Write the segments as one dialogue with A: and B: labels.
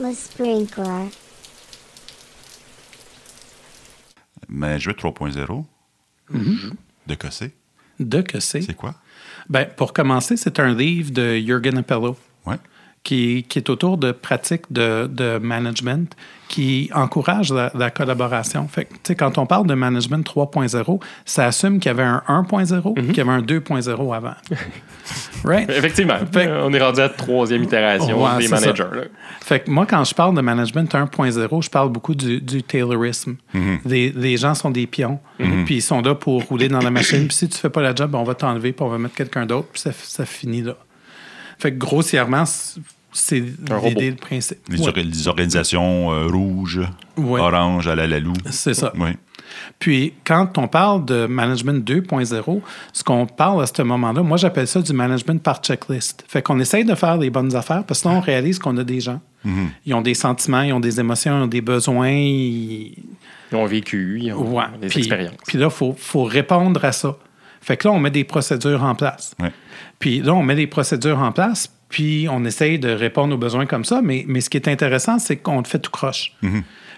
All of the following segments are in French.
A: Le sprinkler.
B: Management 3.0. De que c'est?
C: De que c'est?
B: C'est quoi?
C: Ben, pour commencer, c'est un livre de Jürgen Appello
B: Ouais.
C: Qui, qui est autour de pratiques de, de management qui encourage la, la collaboration. Fait que, tu sais, quand on parle de management 3.0, ça assume qu'il y avait un 1.0 qu'il y avait un 2.0 avant. right?
D: Effectivement.
C: Fait-
D: on est rendu à la troisième itération
C: Ouais,
D: des managers. là.
C: Fait que moi, quand je parle de management 1.0, je parle beaucoup du, du Taylorisme. les, les gens sont des pions, puis ils sont là pour rouler dans la machine. Puis si tu fais pas la job, on va t'enlever, puis on va mettre quelqu'un d'autre, puis ça, ça finit là. Fait que grossièrement, c'est- l'idée, le principe.
B: Les,
C: Ouais,
B: or- les organisations euh, rouges,
C: Ouais.
B: orange, à la lalou.
C: c'est ça.
B: Oui.
C: Puis, quand on parle de management 2.0, ce qu'on parle à ce moment-là, moi, j'appelle ça du management par checklist. Fait qu'on essaye de faire les bonnes affaires parce que là, on réalise qu'on a des gens. Ils ont des sentiments, ils ont des émotions, ils ont des besoins. ils-
D: Ils ont vécu, ils ont
C: Ouais.
D: des
C: Puis,
D: expériences.
C: puis là, il faut, faut répondre à ça. Fait que là, on met des procédures en place.
B: Ouais.
C: Puis là, on met des procédures en place, puis on essaye de répondre aux besoins comme ça. Mais, mais ce qui est intéressant, c'est qu'on le fait tout croche.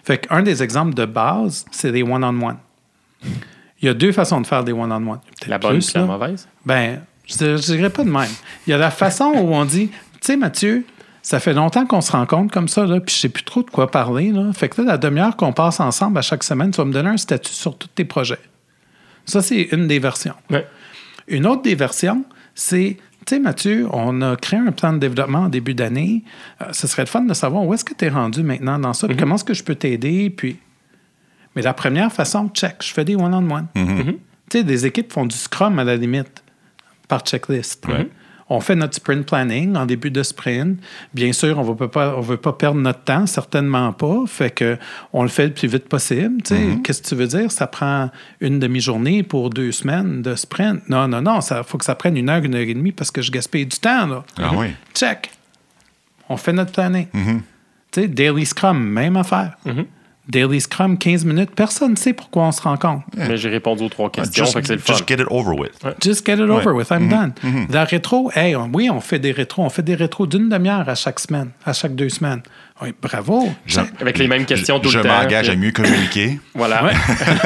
C: Fait qu'un des exemples de base, c'est des one-on-one. Il y a deux façons de faire des one-on-one.
D: La bonne
C: plus,
D: et la mauvaise?
C: Ben, je ne dirais pas de même. Il y a la façon où on dit, tu sais, Mathieu, ça fait longtemps qu'on se rencontre comme ça, là, puis je sais plus trop de quoi parler. Là. Fait que là, la demi-heure qu'on passe ensemble à chaque semaine, tu vas me donner un statut sur tous tes projets. Ça, c'est une des versions.
D: Ouais.
C: Une autre des versions, c'est, tu sais, Mathieu, on a créé un plan de développement en début d'année. Euh, ce serait le fun de savoir où est-ce que tu es rendu maintenant dans ça, puis comment est-ce que je peux t'aider, puis... Mais la première façon, check, je fais des one-on-one. Tu sais, des équipes font du scrum à la limite par checklist. On fait notre sprint planning en début de sprint. Bien sûr, on ne veut pas perdre notre temps, certainement pas. Fait que on le fait le plus vite possible. Sais, Qu'est-ce que tu veux dire? Ça prend une demi-journée pour deux semaines de sprint. Non, non, non. Il faut que ça prenne une heure, une heure et demie parce que je gaspille du temps. Là.
B: Ah oui.
C: Check. On fait notre planning. Sais, Daily Scrum, même affaire. Daily Scrum, 15 minutes. Personne ne sait pourquoi on se rencontre.
D: Mais j'ai répondu aux trois questions,
B: Just,
D: fait que c'est le fun.
B: just get it over with.
C: Just get it over with, I'm done. La rétro, hey, on- oui, on fait des rétros. On fait des rétros d'une demi-heure à chaque semaine, à chaque deux semaines. Oui, bravo.
B: Je-.
D: Avec les mêmes questions
B: je,
D: tout le
B: je
D: temps.
B: m'engage
D: puis-
B: à mieux communiquer.
D: Voilà.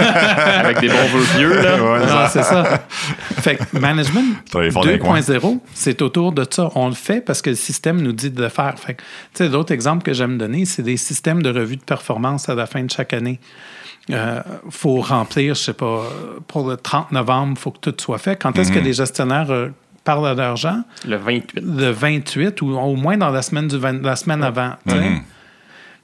D: Avec des bons vœux pieux, là.
C: Non, c'est ça. Fait que management
B: Travailler fort dans les coins.
C: 2.0, c'est autour de ça. On le fait parce que le système nous dit de le faire. Fait que, tu sais, l'autre exemple que j'aime donner, c'est des systèmes de revue de performance à la fin de chaque année. Il faut remplir, je sais pas, pour le 30 novembre, il faut que tout soit fait. Quand est-ce que
B: Mhm.
C: les gestionnaires euh, parlent à leur gens?
D: Le 28.
C: le 28 ou au moins dans la semaine, du 20 la semaine avant. sais.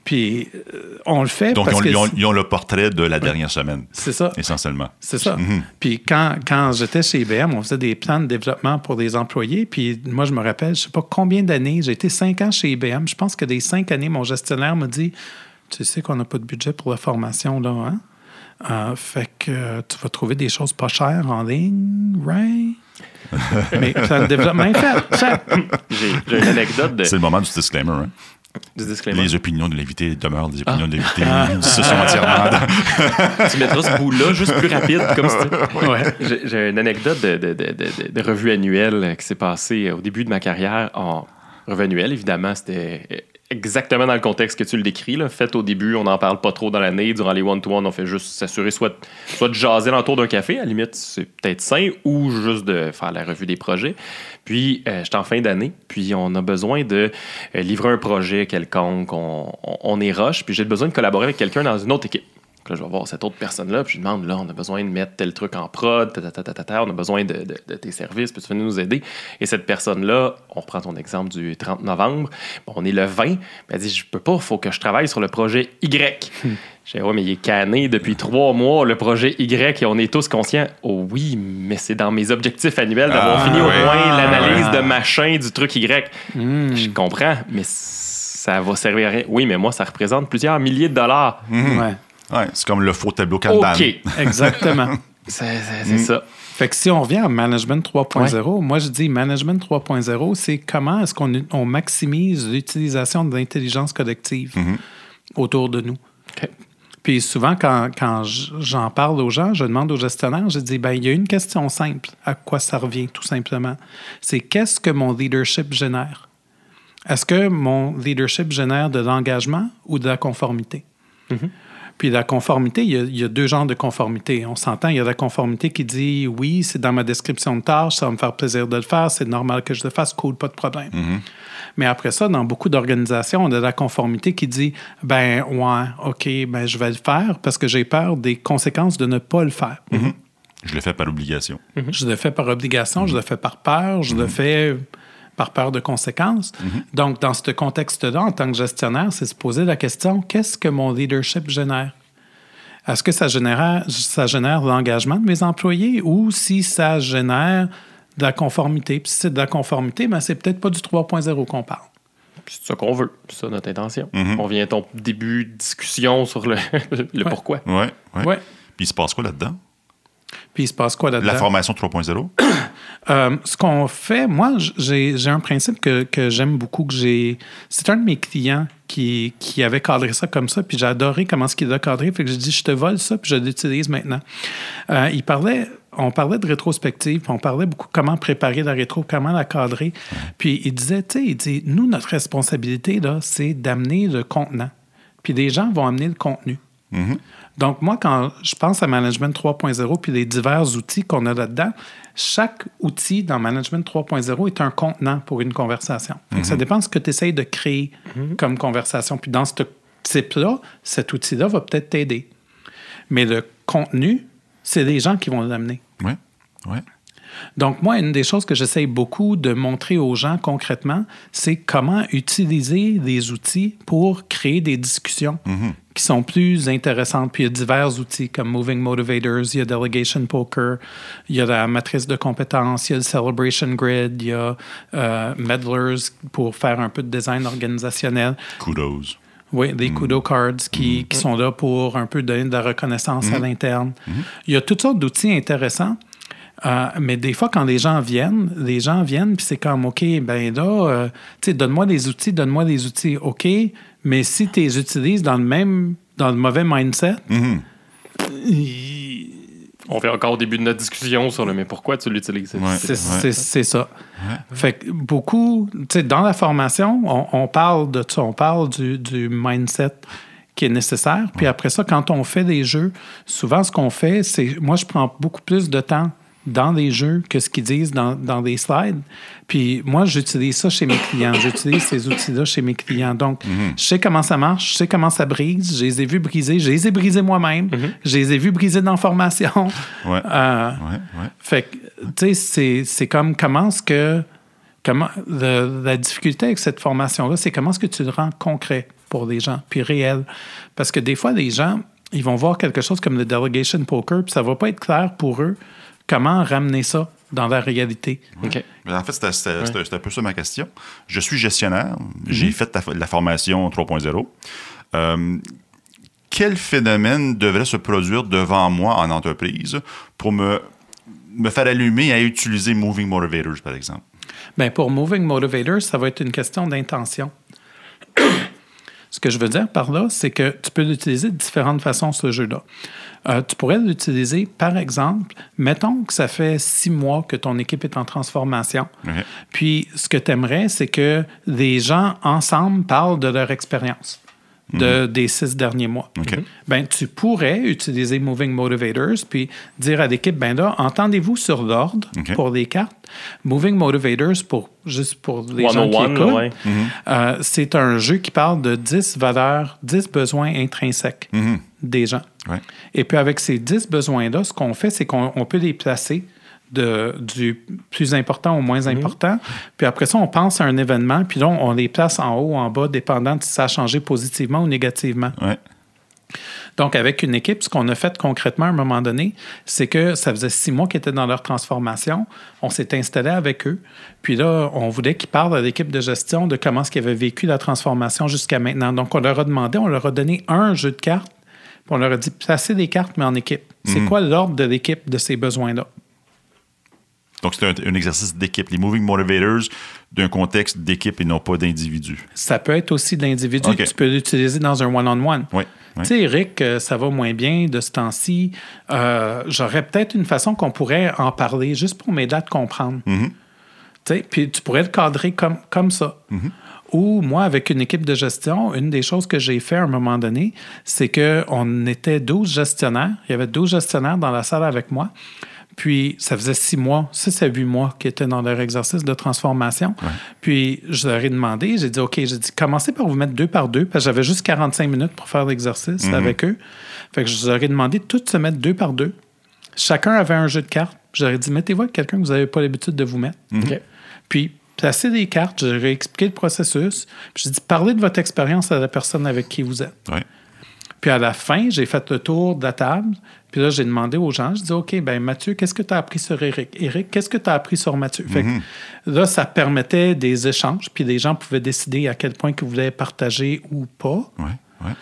C: Puis euh, on le fait
B: Mhm. Donc, ils
C: parce
B: ont,
C: que
B: ils ont-
C: c'est-
B: ils ont le portrait de la dernière semaine,
C: c'est ça.
B: essentiellement.
C: C'est ça.
B: Mhm.
C: Puis quand, quand j'étais chez IBM, on faisait des plans de développement pour des employés. Puis moi, je me rappelle, je sais pas combien d'années, j'ai été cinq ans chez IBM. Je pense que des cinq années, mon gestionnaire m'a dit Tu sais qu'on n'a pas de budget pour la formation, là, hein? Euh, fait que euh, tu vas trouver des choses pas chères en ligne, right? Mais le développement est fait.
D: J'ai une anecdote de,
B: C'est le moment du disclaimer. hein.
D: du disclaimer.
B: Les opinions de l'invité demeurent des opinions de l'invité.
C: Ah.
B: Ce sont entièrement.
D: Tu mettras ce bout-là juste plus rapide, comme si
C: Ouais.
D: J'ai une anecdote de, de, de, de- de revue annuelle qui s'est passée au début de ma carrière en revue annuelle. Évidemment, c'était exactement dans le contexte que tu le décris. Là. Fait au début, on n'en parle pas trop dans l'année. Durant les one-to-one, on fait juste s'assurer soit, soit de jaser l'entour d'un café, à la limite, c'est peut-être sain, ou juste de faire la revue des projets. Puis, euh, j'étais en fin d'année, puis on a besoin de euh, livrer un projet quelconque. On, on, on est rush, puis j'ai besoin de collaborer avec quelqu'un dans une autre équipe. Là, je vais voir cette autre personne-là, puis je lui demande, là, on a besoin de mettre tel truc en prod, on a besoin de, de- de tes services, peux-tu venir nous aider? Et cette personne-là, on reprend ton exemple du 30 novembre, bon, on est le 20, elle dit, je peux pas, il faut que je travaille sur le projet Y. J'ai ouais, mais il est canné depuis trois mois, le projet Y, et on est tous conscients. Oh oui, mais c'est dans mes objectifs annuels d'avoir
B: Ah,
D: fini au moins l'analyse
C: Ah.
D: de machin du truc Y. Je comprends, mais ça va servir à rien. Oui, mais moi, ça représente plusieurs milliers de dollars.
C: Ouais.
B: Ouais, c'est comme le faux tableau Kanban.
D: OK.
C: Exactement.
D: C'est c'est- c'est ça.
C: Fait que si on revient à Management 3.0, moi je dis Management 3.0, c'est comment est-ce qu'on on maximise l'utilisation de l'intelligence collective autour de nous.
D: OK.
C: Puis souvent, quand, quand j'en parle aux gens, je demande aux gestionnaires, je dis, ben, il y a une question simple. À quoi ça revient, tout simplement? C'est qu'est-ce que mon leadership génère? est-ce que mon leadership génère de l'engagement ou de la conformité? Puis la conformité, il y, a, il y a deux genres de conformité. On s'entend, il y a la conformité qui dit oui, c'est dans ma description de tâche, ça va me faire plaisir de le faire, c'est normal que je le fasse, cool, pas de problème. Mais après ça, dans beaucoup d'organisations, on a la conformité qui dit ben ouais, OK, ben je vais le faire parce que j'ai peur des conséquences de ne pas le faire.
B: Je le fais par obligation.
C: Je le fais par obligation, je le fais par peur, je le fais par peur de conséquences. Donc, dans ce contexte-là, en tant que gestionnaire, c'est se poser la question qu'est-ce que mon leadership génère? Est-ce que ça génère, ça génère l'engagement de mes employés ou si ça génère de la conformité? Puis si c'est de la conformité, ben, c'est peut-être pas du 3.0 qu'on parle.
D: C'est ça qu'on veut. C'est ça notre intention. On vient à ton début de discussion sur le, le
C: Ouais.
D: pourquoi.
B: Ouais, ouais.
C: Ouais.
B: Puis il se passe quoi là-dedans?
C: Puis il se passe quoi là-dedans?
B: La formation 3.0?
C: Euh, ce qu'on fait, moi, j'ai un principe que, que j'aime beaucoup, que j'ai. C'est un de mes clients qui, qui avait cadré ça comme ça, puis j'ai adoré comment ce qu'il l'a cadré. Fait que j'ai dit, je te vole ça, puis je l'utilise maintenant. Euh, il parlait, on parlait de rétrospective, puis on parlait beaucoup comment préparer la rétro, comment la cadrer. Puis il disait, tu sais, il dit, nous, notre responsabilité, là, c'est d'amener le contenant. Puis les gens vont amener le contenu. Donc, moi, quand je pense à Management 3.0 puis les divers outils qu'on a là-dedans, chaque outil dans Management 3.0 est un contenant pour une conversation. Ça dépend de ce que tu essayes de créer comme conversation. Puis dans ce type-là, cet outil-là va peut-être t'aider. Mais le contenu, c'est les gens qui vont l'amener.
B: Oui, oui.
C: Donc, moi, une des choses que j'essaye beaucoup de montrer aux gens concrètement, c'est comment utiliser les outils pour créer des discussions qui sont plus intéressantes. Puis il y a divers outils comme Moving Motivators, il y a Delegation Poker, il y a la matrice de compétences, il y a le Celebration Grid, il y a euh, Medlers pour faire un peu de design organisationnel.
B: Kudos.
C: Oui, des kudo cards qui, qui sont là pour un peu donner de la reconnaissance à l'interne. Il y a toutes sortes d'outils intéressants. Euh, mais des fois, quand les gens viennent, les gens viennent, puis c'est comme, OK, ben là, euh, tu sais, donne-moi des outils, donne-moi des outils, OK, mais si tu les utilises dans le même, dans le mauvais mindset,
D: On fait encore au début de notre discussion sur le mais pourquoi tu l'utilises?
B: Ouais.
C: c'est ça. Fait que beaucoup, tu sais, dans la formation, on, on parle de ça, on parle du, du mindset qui est nécessaire. Puis après ça, quand on fait des jeux, souvent ce qu'on fait, c'est, moi, je prends beaucoup plus de temps dans les jeux que ce qu'ils disent dans, dans les slides. Puis moi, j'utilise ça chez mes clients. J'utilise ces outils-là chez mes clients. Donc, je sais comment ça marche, je sais comment ça brise. Je les ai vus briser. Je les ai brisés moi-même. Je les ai vus briser dans la formation.
B: Ouais.
C: Euh,
B: Ouais, ouais.
C: fait que, tu sais, c'est- c'est comme comment est-ce que. Comment, le- la difficulté avec cette formation-là, c'est comment est-ce que tu le rends concret pour les gens, puis réel? Parce que des fois, les gens, ils vont voir quelque chose comme le delegation poker, puis ça va pas être clair pour eux comment ramener ça dans la réalité.
B: En fait, c'était un peu ça ma question. Je suis gestionnaire. J'ai fait la, la formation 3.0. Euh, quel phénomène devrait se produire devant moi en entreprise pour me, me faire allumer à utiliser Moving Motivators, par exemple?
C: Bien, pour Moving Motivators, ça va être une question d'intention. Ce que je veux dire par là, c'est que tu peux l'utiliser de différentes façons, ce jeu-là. Euh, tu pourrais l'utiliser, par exemple, mettons que ça fait six mois que ton équipe est en transformation. Puis, ce que tu aimerais, c'est que les gens ensemble parlent de leur expérience de, des six derniers mois. Ben, tu pourrais utiliser Moving Motivators puis dire à l'équipe, ben là, entendez-vous sur l'ordre pour les cartes? Moving Motivators, pour, juste pour les gens qui
D: 101,
C: écoutent,
D: ouais.
C: euh, c'est un jeu qui parle de 10 valeurs, 10 besoins intrinsèques des gens.
B: Ouais.
C: Et puis avec ces 10 besoins-là, ce qu'on fait, c'est qu'on on peut les placer de, du plus important au moins important. Puis après ça, on pense à un événement, puis là, on, les place en haut ou en bas, dépendant de si ça a changé positivement ou négativement.
B: Ouais.
C: Donc, avec une équipe, ce qu'on a fait concrètement à un moment donné, c'est que ça faisait six mois qu'ils étaient dans leur transformation. On s'est installé avec eux. Puis là, on voulait qu'ils parlent à l'équipe de gestion de comment est-ce qu'ils avaient vécu la transformation jusqu'à maintenant. Donc, on leur a demandé, on leur a donné un jeu de cartes, puis on leur a dit placez des cartes, mais en équipe. C'est quoi l'ordre de l'équipe de ces besoins-là?
B: Donc, c'est un, un exercice d'équipe. Les Moving Motivators d'un contexte d'équipe et non pas d'individu.
C: Ça peut être aussi d'individus.
B: OK.
C: Tu peux l'utiliser dans un one-on-one.
B: Oui. oui.
C: Tu sais, Eric, euh, ça va moins bien de ce temps-ci. Euh, J'aurais peut-être une façon qu'on pourrait en parler juste pour m'aider à te comprendre.
B: Mm-hmm.
C: Tu sais, Puis tu pourrais le cadrer comme, comme ça.
B: Mm-hmm.
C: Ou moi, avec une équipe de gestion, une des choses que j'ai fait à un moment donné, c'est qu'on était 12 gestionnaires. Il y avait 12 gestionnaires dans la salle avec moi. Puis, ça faisait six mois, six à huit mois qu'ils étaient dans leur exercice de transformation. Puis, je leur ai demandé, j'ai dit, OK, j'ai dit, commencez par vous mettre deux par deux, parce que j'avais juste 45 minutes pour faire l'exercice
B: Mhm.
C: avec eux. Fait que je leur ai demandé de tous se mettre deux par deux. Chacun avait un jeu de cartes. Je leur ai dit, mettez-vous avec quelqu'un que vous n'avez pas l'habitude de vous mettre.
D: OK.
C: Puis, placez des cartes, ai expliqué le processus. Puis, j'ai dit, parlez de votre expérience à la personne avec qui vous êtes.
B: Ouais.
C: Puis à la fin, j'ai fait le tour de la table. Puis là, j'ai demandé aux gens, je dis, OK, ben Mathieu, qu'est-ce que tu as appris sur Eric? Eric, qu'est-ce que tu as appris sur Mathieu? Fait que là, ça permettait des échanges, puis les gens pouvaient décider à quel point ils voulaient partager ou pas.
B: Ouais, ouais.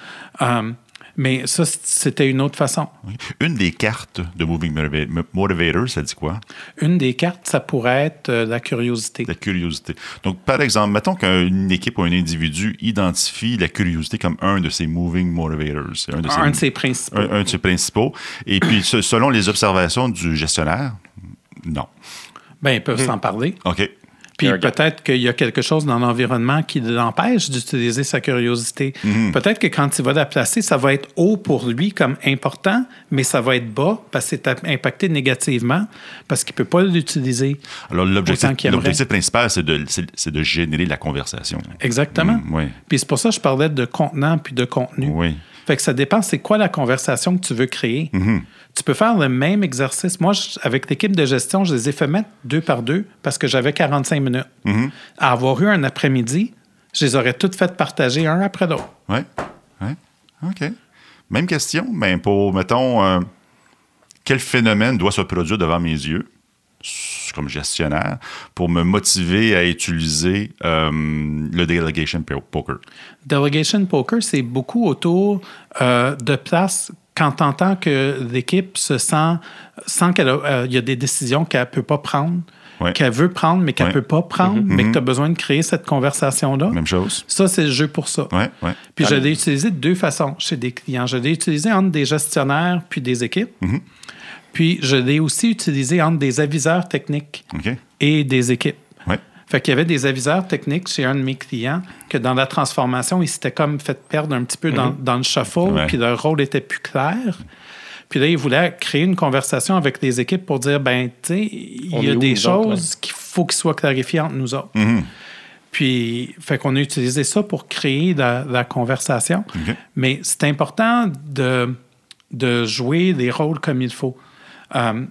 C: Euh, mais ça, c'était une autre façon.
B: Oui. Une des cartes de Moving Motiva- Motivator, ça dit quoi?
C: Une des cartes, ça pourrait être euh, la curiosité.
B: La curiosité. Donc, par exemple, mettons qu'une équipe ou un individu identifie la curiosité comme un de ses moving motivators. Un de ses,
C: Un de ses principaux.
B: un- un de ses principaux. Et puis, selon les observations du gestionnaire, non.
C: Ben, ils peuvent s'en parler.
B: OK.
C: Puis peut-être qu'il y a quelque chose dans l'environnement qui l'empêche d'utiliser sa curiosité. Peut-être que quand il va la placer, ça va être haut pour lui comme important, mais ça va être bas parce que c'est impacté négativement parce qu'il ne peut pas l'utiliser.
B: Alors, l'objectif principal, c'est de, c'est- c'est de générer la conversation.
C: Exactement.
B: Mm, oui.
C: Puis c'est pour ça que je parlais de contenant puis de contenu.
B: Oui.
C: Fait que ça dépend, c'est quoi la conversation que tu veux créer. Tu peux faire le même exercice. Moi, je- avec l'équipe de gestion, je les ai fait mettre deux par deux parce que j'avais 45 minutes. À avoir eu un après-midi, je les aurais toutes faites partager un après l'autre.
B: Oui. Oui. OK. Même question, mais pour, mettons, euh, quel phénomène doit se produire devant mes yeux, comme gestionnaire, pour me motiver à utiliser euh, le delegation po- poker?
C: Delegation poker, c'est beaucoup autour euh, de places quand tu entends que l'équipe se sent, sent qu'il y a des décisions qu'elle ne peut pas prendre,
B: Ouais.
C: qu'elle veut prendre, mais qu'elle ne
B: Ouais.
C: peut pas prendre, mais que tu as besoin de créer cette conversation-là.
B: Même chose.
C: Ça, c'est le jeu pour ça.
B: Oui.
C: Puis je l'ai utilisé de deux façons chez des clients. Je l'ai utilisé entre des gestionnaires puis des équipes.
B: Mm-hmm.
C: Puis je l'ai aussi utilisé entre des aviseurs techniques et des équipes. Fait qu'il y avait des aviseurs techniques chez un de mes clients que dans la transformation, ils s'étaient comme fait perdre un petit peu dans, dans le shuffle.
B: Ouais.
C: puis leur rôle était plus clair. Puis là, ils voulaient créer une conversation avec les équipes pour dire, ben, tu sais, il y a des choses qu'il faut qu'ils soient clarifiées entre nous autres.
B: Mm-hmm.
C: Puis, fait qu'on a utilisé ça pour créer la, la conversation. Mais c'est important de, de jouer les rôles comme il faut. Euh,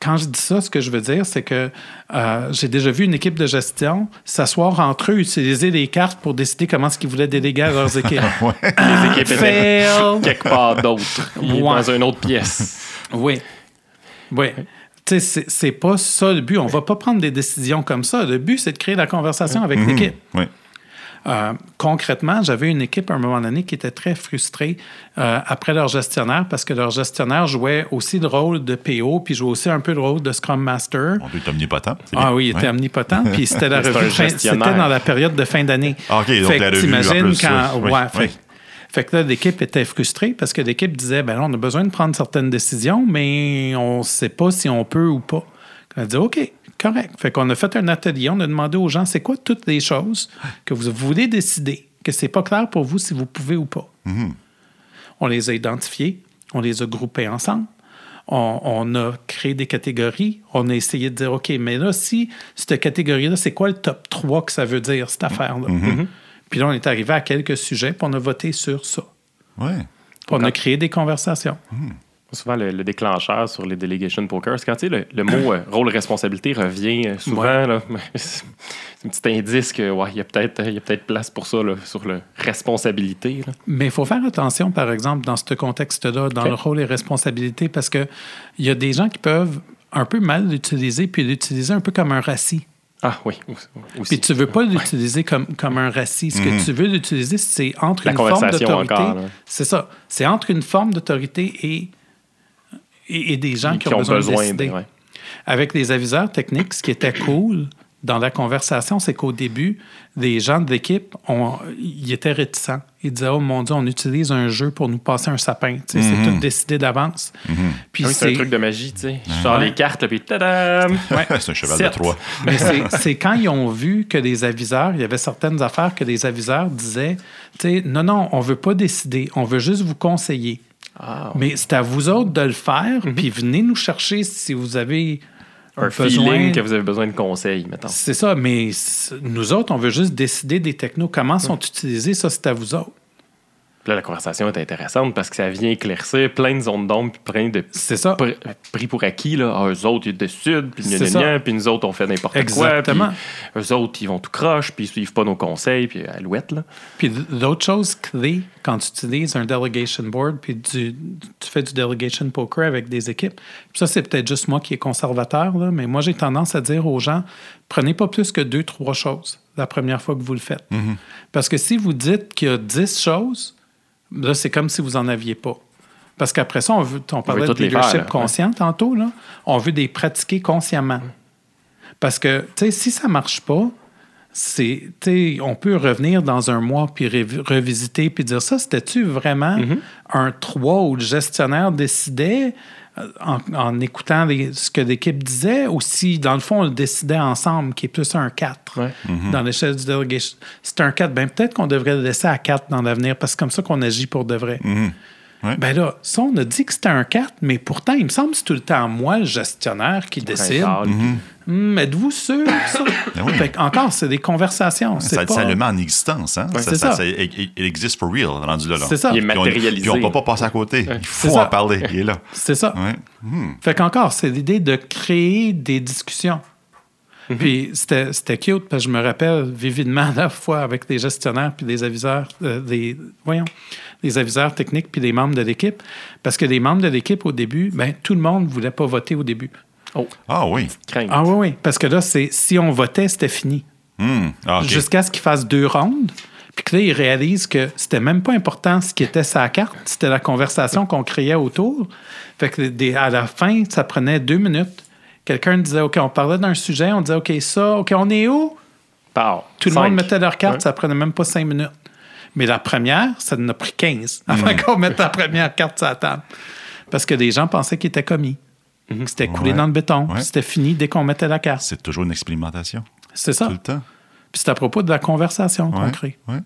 C: quand je dis ça, ce que je veux dire, c'est que euh, j'ai déjà vu une équipe de gestion s'asseoir entre eux, utiliser les cartes pour décider comment est-ce qu'ils voulaient déléguer à leurs équipes.
D: Les équipes étaient quelque part d'autre,
C: Ouais.
D: dans une autre pièce.
C: Oui. Oui. Tu sais, c'est- c'est pas ça le but. On va pas prendre des décisions comme ça. Le but, c'est de créer la conversation avec l'équipe.
B: Oui.
C: Euh, concrètement, j'avais une équipe à un moment donné qui était très frustrée euh, après leur gestionnaire parce que leur gestionnaire jouait aussi le rôle de PO puis jouait aussi un peu le rôle de Scrum Master.
B: On être omnipotent.
C: Ah oui, il était
B: Ouais.
C: omnipotent. Puis c'était la revue. C'était dans la période de fin d'année.
B: Ah, OK, donc
C: Fait
B: la
C: que
B: revue, en
C: t'imagines
B: plus,
C: quand.
B: oui,
C: ouais,
B: oui.
C: fait, fait que là, l'équipe était frustrée parce que l'équipe disait ben là, on a besoin de prendre certaines décisions, mais on ne sait pas si on peut ou pas. On a dit OK, correct. Fait qu'on a fait un atelier, on a demandé aux gens c'est quoi toutes les choses que vous voulez décider, que c'est pas clair pour vous si vous pouvez ou pas? On les a identifiés, on les a groupés ensemble. On, on a créé des catégories. On a essayé de dire, OK, mais là, si cette catégorie-là, c'est quoi le top 3 que ça veut dire, cette affaire-là? Puis là, on est arrivé à quelques sujets, puis on a voté sur ça.
B: Ouais.
C: Puis on a créé des conversations.
D: Souvent, le, le déclencheur sur les delegation poker, c'est quand tu sais, le, le mot euh, rôle responsabilité revient euh, souvent.
C: Ouais.
D: c'est un petit indice que ouais, il y a peut-être peut-être place pour ça là, sur le responsabilité. là.
C: Mais il faut faire attention, par exemple, dans ce contexte-là, dans le rôle et responsabilité, parce qu'il y a des gens qui peuvent un peu mal l'utiliser, puis l'utiliser un peu comme un racis.
D: Ah oui, aussi.
C: Puis tu veux pas l'utiliser comme, comme un racis. Ce que tu veux l'utiliser, c'est entre
D: La
C: une forme d'autorité. C'est ça. C'est entre une forme d'autorité et, et, et des gens qui, ont, besoin, de décider.
D: ouais.
C: Avec les aviseurs techniques, ce qui était cool, dans la conversation, c'est qu'au début, les gens de l'équipe, ils étaient réticents. Ils disaient, oh mon Dieu, on utilise un jeu pour nous passer un sapin. C'est tout décidé d'avance. Puis
D: Ah oui, c'est un truc de magie, tu sais. Je sors les cartes, puis tadam!
B: c'est un cheval de. Troie.
C: Mais c'est- quand ils ont vu que les aviseurs, il y avait certaines affaires que les aviseurs disaient, tu sais, non, non, on veut pas décider, on veut juste vous conseiller.
D: Ah,
C: Mais c'est à vous autres de le faire, puis venez nous chercher si vous avez
D: un
C: besoin.
D: feeling que vous avez besoin de conseils, mettons.
C: C'est ça, mais nous autres, on veut juste décider des technos. Comment sont utilisés, ça, c'est à vous autres.
D: Puis là, la conversation est intéressante parce que ça vient éclaircir plein de zones d'ombre, puis plein de
C: C'est ça.
D: pr- pris pour acquis. Là. Ah, eux autres, ils puis gna,
C: ça.
D: gna, puis nous autres, on fait n'importe quoi.
C: Exactement.
D: Puis eux autres, ils vont tout croche, puis ils suivent pas nos conseils, puis alouette, là.
C: Puis l'autre chose clé, quand tu utilises un delegation board, puis du- tu fais du delegation poker avec des équipes, puis ça, c'est peut-être juste moi qui est conservateur, là, mais moi, j'ai tendance à dire aux gens, prenez pas plus que deux, trois choses la première fois que vous le faites. Parce que si vous dites qu'il y a dix choses, là, c'est comme si vous en aviez pas. Parce qu'après ça, on, veut, on parlait de leadership
D: faire, là.
C: conscient tantôt, là. on veut les pratiquer consciemment. Parce que, tu sais, si ça marche pas, c'est, on peut revenir dans un mois puis revi- revisiter puis dire ça, c'était-tu vraiment
D: Mm-hmm.
C: un 3 où le gestionnaire décidait en, en écoutant les- ce que l'équipe disait ou si, dans le fond, on le décidait ensemble, qui est plus un 4
D: Ouais.
C: dans l'échelle du delegation. C'est un 4, ben peut-être qu'on devrait le laisser à 4 dans l'avenir parce que c'est comme ça qu'on agit pour de vrai.
B: Ouais.
C: Ben là, ça, on a dit que c'était un 4, mais pourtant, il me semble que c'est tout le temps moi, le gestionnaire, qui décide.
D: Hall,
C: Hum, Êtes-vous sûr ça?
B: Ben oui.
C: Fait que, encore, c'est des conversations. C'est
B: Ça,
C: pas...
B: ça le met en existence. Hein?
C: c'est ça.
B: il, il- il existe for real, rendu là. là.
C: C'est ça.
D: Il est matérialisé.
B: Puis on ne peut pas passer à côté. Il faut
C: ça.
B: en parler. Il est là.
C: C'est ça.
B: Ouais. Hmm.
C: Fait qu'encore, c'est l'idée de créer des discussions. Puis c'était c'était cute, parce que je me rappelle vividement à la fois avec les gestionnaires puis les aviseurs, euh, des, voyons, les aviseurs techniques puis les membres de l'équipe. Parce que les membres de l'équipe, au début, ben, tout le monde ne voulait pas voter au début.
D: Oh,
B: Ah oui.
D: crainte.
C: Ah oui, oui. Parce que là, c'est si on votait, c'était fini.
B: Hmm. Ah.
C: Jusqu'à ce qu'ils fassent deux rondes. Puis que là, ils réalisent que c'était même pas important ce qui était sa carte, c'était la conversation qu'on créait autour. Fait que des- à la fin, ça prenait deux minutes. Quelqu'un disait, OK, on parlait d'un sujet, on disait, OK, ça, OK, on est où? Tout le monde mettait leur carte,
D: Ouais.
C: ça prenait même pas cinq minutes. Mais la première, ça en a pris 15 avant qu'on mette la première carte sur la table. Parce que des gens pensaient qu'il était commis. que C'était coulé
B: Ouais.
C: dans le béton.
B: Ouais.
C: C'était fini dès qu'on mettait la carte.
B: C'est toujours une expérimentation.
C: C'est ça.
B: Tout le temps.
C: Puis c'est à propos de la conversation qu'on.
B: Ouais.